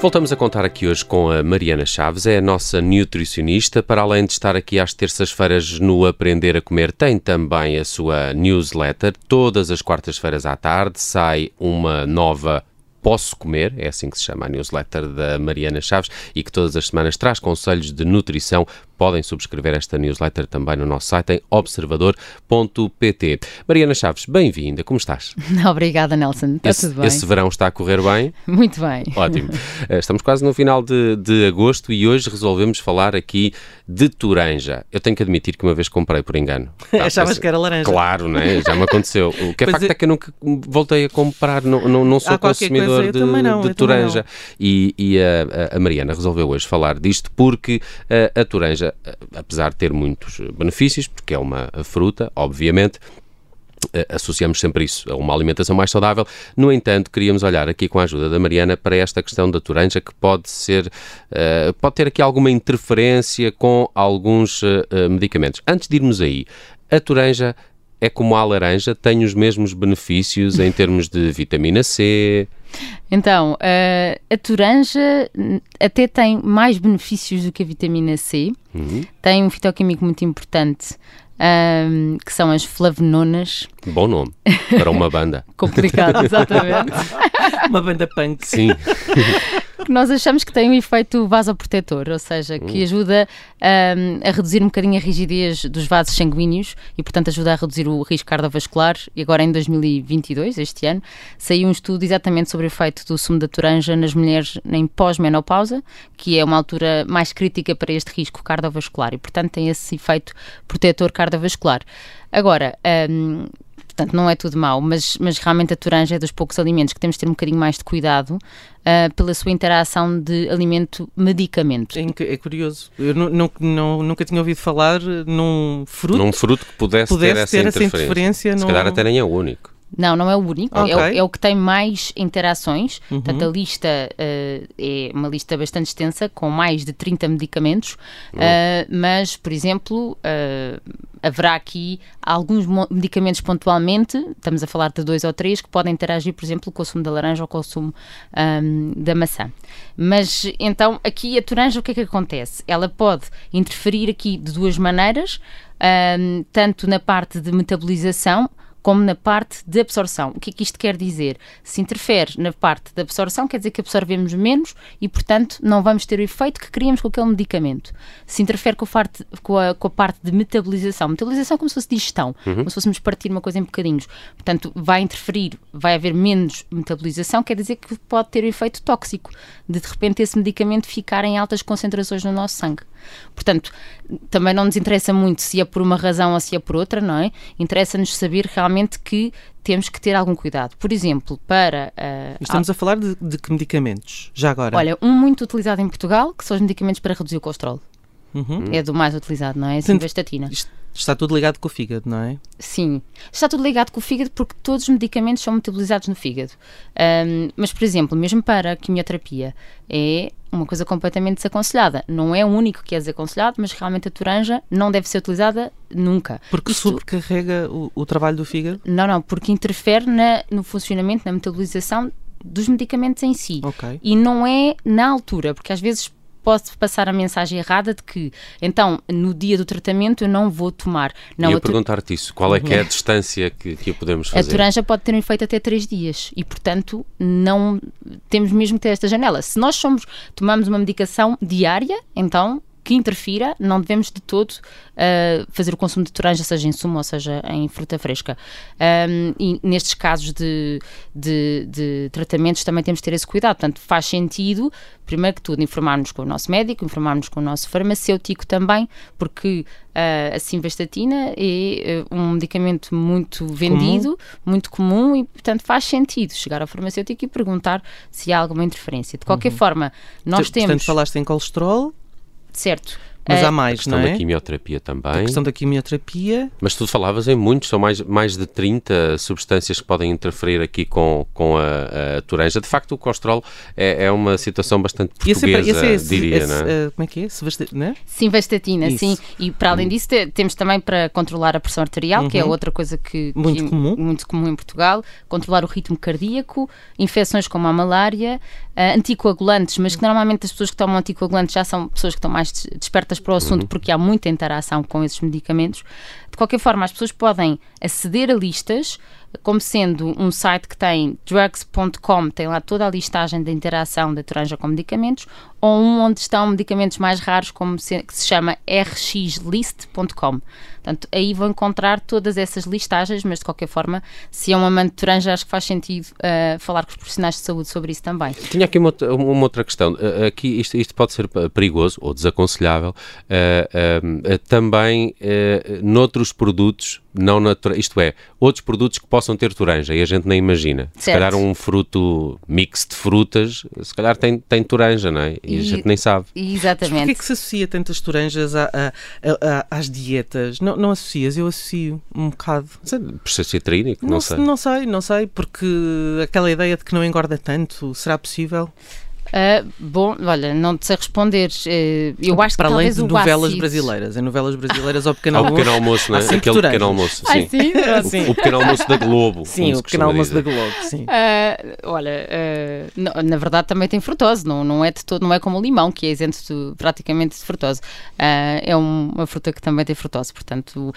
Voltamos a contar aqui hoje com a Mariana Chaves, é a nossa nutricionista. Para além de estar aqui às terças-feiras no Aprender a Comer, tem também a sua newsletter. Todas as quartas-feiras à tarde sai uma nova Posso Comer, é assim que se chama a newsletter da Mariana Chaves e que todas as semanas traz conselhos de nutrição podem subscrever esta newsletter também no nosso site em observador.pt. Mariana Chaves, bem-vinda, como estás? Obrigada, Nelson. Está esse, tudo bem? Esse verão está a correr bem? Muito bem. Ótimo. Eh, estamos quase no final de, de agosto e hoje resolvemos falar aqui de toranja. Eu tenho que admitir que uma vez comprei por engano. Tá, Achavas que era laranja. Claro, né? já me aconteceu. O que é Pois facto é- é que eu nunca voltei a comprar, não, não, não sou Há qualquer consumidor de, não, de toranja. E, e a, a- a Mariana resolveu hoje falar disto porque eh, a toranja, apesar de ter muitos benefícios, porque é uma fruta, obviamente, associamos sempre isso a uma alimentação mais saudável. No entanto, queríamos olhar aqui com a ajuda da Mariana para esta questão da toranja que pode ser, eh, pode ter aqui alguma interferência com alguns eh, eh, medicamentos. Antes de irmos aí, a toranja é como a laranja, tem os mesmos benefícios em termos de vitamina C. Então, eh, a toranja até tem mais benefícios do que a vitamina C. Uhum. Tem um fitoquímico muito importante, ahm, que são as flavononas. Bom nome para uma banda. Complicado, exatamente. Uma banda punk. Sim. nós achamos que tem um efeito vasoprotetor, ou seja, que ajuda ahm, a reduzir um bocadinho a rigidez dos vasos sanguíneos e, portanto, ajuda a reduzir o risco cardiovascular. E agora, em 2022, este ano, saiu um estudo exatamente sobre o efeito do sumo da toranja nas mulheres em pós-menopausa, que é uma altura mais crítica para este risco cardiovascular e, portanto, tem esse efeito protetor cardiovascular. Agora, ahm, Portanto, não é tudo mau, mas, mas realmente a toranja é dos poucos alimentos que temos de ter um bocadinho mais de cuidado ah, pela sua interação de alimento-medicamento. É, é curioso. Eu nu- nu- não- nunca tinha ouvido falar num fruto Num fruto que pudesse, pudesse ter essa ter essa interferência. interferência. Se num- calhar até nem é o único. Não, não é o único, Ok. é, o, é o que tem mais interações. Uhum. Portanto, a lista ah, é uma lista bastante extensa, com mais de 30 medicamentos, Uhum. ah, mas, por exemplo, ah, haverá aqui alguns medicamentos pontualmente, estamos a falar de dois ou três, que podem interagir, por exemplo, com o sumo da laranja ou com o sumo ahm, da maçã. Mas então, aqui a toranja, o que é que acontece? Ela pode interferir aqui de duas maneiras, ahm, tanto na parte de metabolização como na parte de absorção. O que é que isto quer dizer? Se interfere na parte da absorção, quer dizer que absorvemos menos e, portanto, não vamos ter o efeito que queríamos com aquele medicamento. Se interfere com a, parte, com a, com a parte de metabolização, metabolização é como se fosse digestão, como se fôssemos partir uma coisa em bocadinhos. Portanto, vai interferir, vai haver menos metabolização, quer dizer que pode ter o efeito tóxico, de de repente esse medicamento ficar em altas concentrações no nosso sangue. Portanto, também não nos interessa muito se é por uma razão ou se é por outra, não é? Interessa-nos saber realmente que temos que ter algum cuidado. Por exemplo, para. ah, Estamos a falar de, de que medicamentos? Já agora? Olha, um muito utilizado em Portugal, que são os medicamentos para reduzir o colesterol. Uhum. É do mais utilizado, não é? A simvastatina. Isto está tudo ligado com o fígado, não é? Sim. Está tudo ligado com o fígado porque todos os medicamentos são metabolizados no fígado. Ahm, mas, por exemplo, mesmo para a quimioterapia, é uma coisa completamente desaconselhada. Não é o único que é desaconselhado, mas realmente a toranja não deve ser utilizada nunca. Porque Isto- sobrecarrega o, o trabalho do fígado? Não, não, porque interfere na- no funcionamento, na metabolização dos medicamentos em si. Ok. E não é na altura, porque às vezes pode passar a mensagem errada de que, então, no dia do tratamento eu não vou tomar. Não, Ia a, perguntar-te isso. Qual é que é a distância que, que podemos a fazer? toranja pode ter um efeito até 3 dias e, portanto, não temos mesmo que ter esta janela. Se nós somos, tomamos uma medicação diária, então que interfira, não devemos de todo ah, fazer o consumo de toranja, seja em sumo ou seja em fruta fresca. Ahm, e nestes casos de, de, de tratamentos também temos de ter esse cuidado. Portanto, faz sentido, primeiro que tudo, informarmos com o nosso médico, informarmos com o nosso farmacêutico também, porque ah, a simvastatina é ah, um medicamento muito vendido, muito comum e, portanto, faz sentido chegar ao farmacêutico e perguntar se há alguma interferência. De qualquer forma, nós Portanto, temos. falaste em colesterol, Certo. Mas Uh, há A mais, questão não é? da quimioterapia também. A questão da quimioterapia. Mas tu falavas em muitos, são mais, mais de 30 substâncias que podem interferir aqui com, com a, a toranja. De facto, o colesterol é, é uma situação bastante Esse é, portuguesa, esse é esse- diria, esse, não é? eh, como é que é? É? Simvastatina, Isso. sim. E para além disso, te- temos também para controlar a pressão arterial, que é Uhum. outra coisa que, Muito que- comum. muito comum em Portugal. Controlar o ritmo cardíaco, infecções como a malária, ah, anticoagulantes, mas que normalmente as pessoas que tomam anticoagulantes já são pessoas que estão mais des- despertas para o assunto porque há muita interação com esses medicamentos. De qualquer forma, as pessoas podem aceder a listas, como sendo um site que tem drugs.com, tem lá toda a listagem da interação da toranja com medicamentos, ou um onde estão medicamentos mais raros, como se, que se chama rxlist.com. Portanto, aí vão encontrar todas essas listagens, mas de qualquer forma, se é um amante de toranja, acho que faz sentido ah, falar com os profissionais de saúde sobre isso também. Tinha aqui uma, uma outra questão. Uh, Aqui isto, isto pode ser perigoso ou desaconselhável uh, uh, também uh, noutros produtos não naturais, isto é, outros produtos que possam ter toranja e a gente nem imagina. Se Certo. calhar um fruto mix de frutas, se calhar tem, tem toranja, não é? E, a E- gente nem sabe. Mas porquê Exatamente. é que se associa tantas toranjas a- a- a- a- às dietas? Não, não associas? Eu associo um bocado. É Por ser citrínico, não, Não, sei. não sei, não sei, porque aquela ideia de que não engorda tanto, será possível? Ah, bom, olha, não te sei responder. eh, eu acho Para que além de o novelas ácido- brasileiras. Em novelas brasileiras ao pequeno Ao almoço. pequeno almoço, é? Sempre Aquele toranjas. pequeno almoço. Ai, Sim. sim, pronto. Sim. O pequeno almoço da Globo. Sim, o pequeno almoço da dizer. Globo, sim. Ah, olha, ah, na, verdade também tem frutose, não, não é de todo, não é como o limão, que é isento de- praticamente de frutose. Ah, é um- uma fruta que também tem frutose, portanto.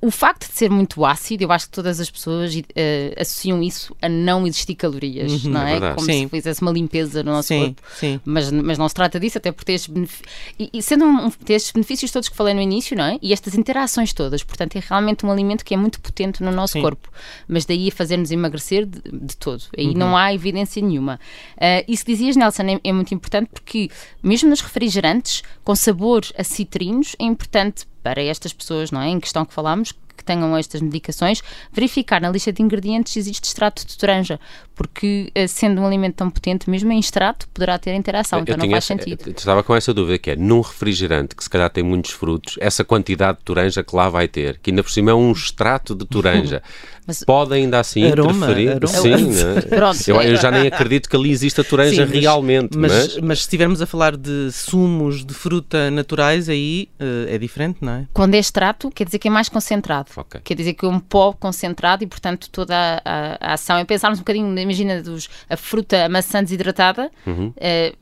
O facto de ser muito ácido, eu acho que todas as pessoas eh, associam isso a não existir calorias, Uhum, não é é? Como Sim. se fizesse uma limpeza no nosso Sim, corpo. sim. Mas, mas não se trata disso, até por ter estes benefícios. E, e sendo um, ter estes benefícios todos que falei no início, não é? E estas interações todas, portanto, é realmente um alimento que é muito potente no nosso Sim. corpo. Mas daí a fazer-nos emagrecer de, de todo. Aí Uhum. não há evidência nenhuma. Ah, isso que dizias, Nelson, é, é muito importante porque, mesmo nos refrigerantes, com sabor a citrinos, é importante para estas pessoas, não é? Em questão que falámos, que tenham estas medicações, verificar na lista de ingredientes se existe extrato de toranja, porque eh, sendo um alimento tão potente, mesmo em extrato, poderá ter interação, então eu não faz essa- sentido. eu estava com essa dúvida que é num refrigerante que se calhar tem muitos frutos, essa quantidade de toranja que lá vai ter, que ainda por cima é um extrato de toranja, Mas- pode ainda assim Aroma, interferir? aroma. Sim, né? Pronto, eu, eu é- já nem acredito que ali exista toranja Sim, realmente, mas, Mas, mas se estivermos a falar de sumos de fruta naturais, aí eh, é diferente, não é? Quando é extrato, quer dizer que é mais concentrado. Ok. Quer dizer que é um pó concentrado e, portanto, toda a, a- a ação é pensarmos um bocadinho, imagina, dos, a fruta, a maçã desidratada, eh,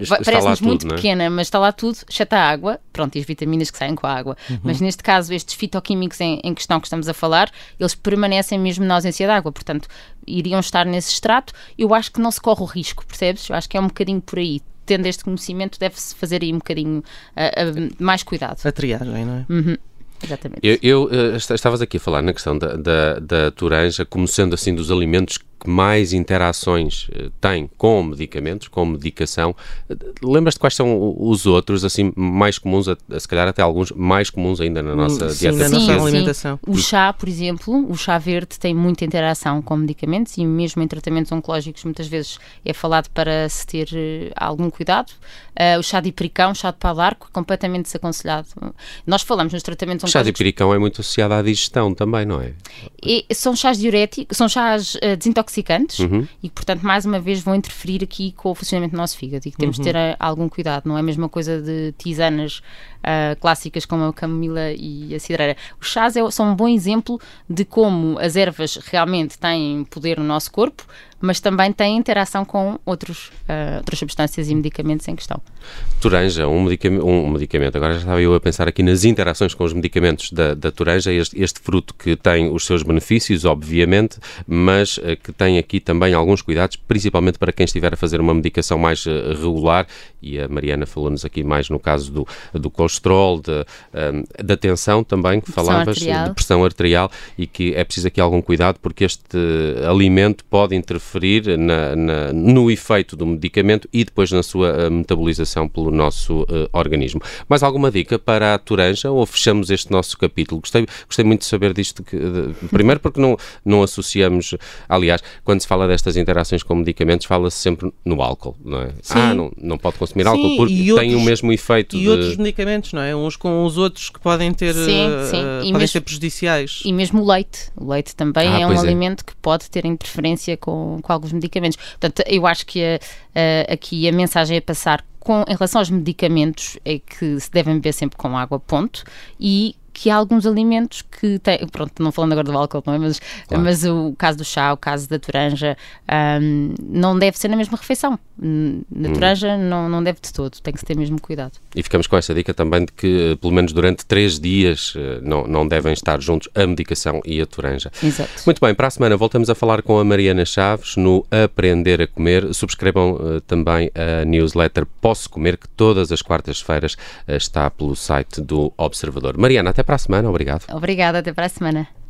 está lá parece-nos tudo, muito não é? pequena, mas está lá tudo, exceto a água, pronto, e as vitaminas que saem com a água. Uhum. Mas neste caso, estes fitoquímicos em, em questão que estamos a falar, eles permanecem mesmo na ausência de água, portanto, iriam estar nesse extrato. Eu acho que não se corre o risco, percebes? Eu acho que é um bocadinho por aí. Tendo este conhecimento, deve-se fazer aí um bocadinho ah, ah, mais cuidado. A triagem, não é? Uhum, exatamente. Eu, eu, eh, esta- estavas aqui a falar na questão da, da, da toranja como sendo assim dos alimentos mais interações eh, têm com medicamentos, com medicação. Lembras-te quais são os outros, assim, mais comuns, a- se calhar até alguns mais comuns ainda na nossa Hum, Sim, dieta na nossa portuguesa? alimentação. O chá, por exemplo, o chá verde tem muita interação com medicamentos e mesmo em tratamentos oncológicos muitas vezes é falado para se ter eh, algum cuidado. Ah, o chá de pericão, o chá de é completamente desaconselhado. Nós falamos nos tratamentos O chá de oncológicos pericão é muito associado à digestão também, não é? e são chás diuréticos, são chás desintoxicantes Uhum. e que, portanto, mais uma vez vão interferir aqui com o funcionamento do nosso fígado e que temos de Uhum. ter eh, algum cuidado. Não é a mesma coisa de tisanas ah, clássicas como a camomila e a cidreira. Os chás é- são um bom exemplo de como as ervas realmente têm poder no nosso corpo, mas também têm interação com outros, ah, outras substâncias e medicamentos em questão. Toranja, um medicamento, um medicamento, agora já estava eu a pensar aqui nas interações com os medicamentos da, da toranja, este, este fruto que tem os seus benefícios, obviamente, mas eh, que tem aqui também alguns cuidados, principalmente para quem estiver a fazer uma medicação mais eh, regular, e a Mariana falou-nos aqui mais no caso do, do colesterol, de, ehm, da tensão também, que Pressão falavas, arterial. de pressão arterial, e que é preciso aqui algum cuidado, porque este alimento pode interferir interferir na, na, no efeito do medicamento e depois na sua metabolização pelo nosso uh, organismo. Mais alguma dica para a Toranja ou fechamos este nosso capítulo? Gostei, gostei muito de saber disto. Que, de, primeiro porque não, não associamos, aliás, quando se fala destas interações com medicamentos, fala-se sempre no álcool, não é? Sim. Ah, não, não pode consumir álcool sim, porque tem outros, o mesmo efeito. E de... outros medicamentos, não é? Uns com os outros que podem ter sim, uh, sim. podem mesmo, ser prejudiciais. E mesmo o leite. O leite também ah, é um é. alimento que pode ter interferência com, com alguns medicamentos. Portanto, eu acho que a, a, aqui a mensagem é passar com, em relação aos medicamentos é que se devem beber sempre com água, ponto, e que há alguns alimentos que têm, pronto, não falando agora do álcool, não é? mas, claro. mas o caso do chá, o caso da toranja, um, não deve ser na mesma refeição. Na hum. toranja não, não deve de todo, tem que se ter mesmo cuidado. E ficamos com essa dica também de que, pelo menos durante três dias, eh, não, não devem estar juntos a medicação e a toranja. Exato. Muito bem, para a semana voltamos a falar com a Mariana Chaves no Aprender a Comer. Subscrevam uh, também a newsletter Posso Comer, que todas as quartas-feiras uh, está pelo site do Observador. Mariana, até para a semana. Obrigado. Obrigada, até para a semana.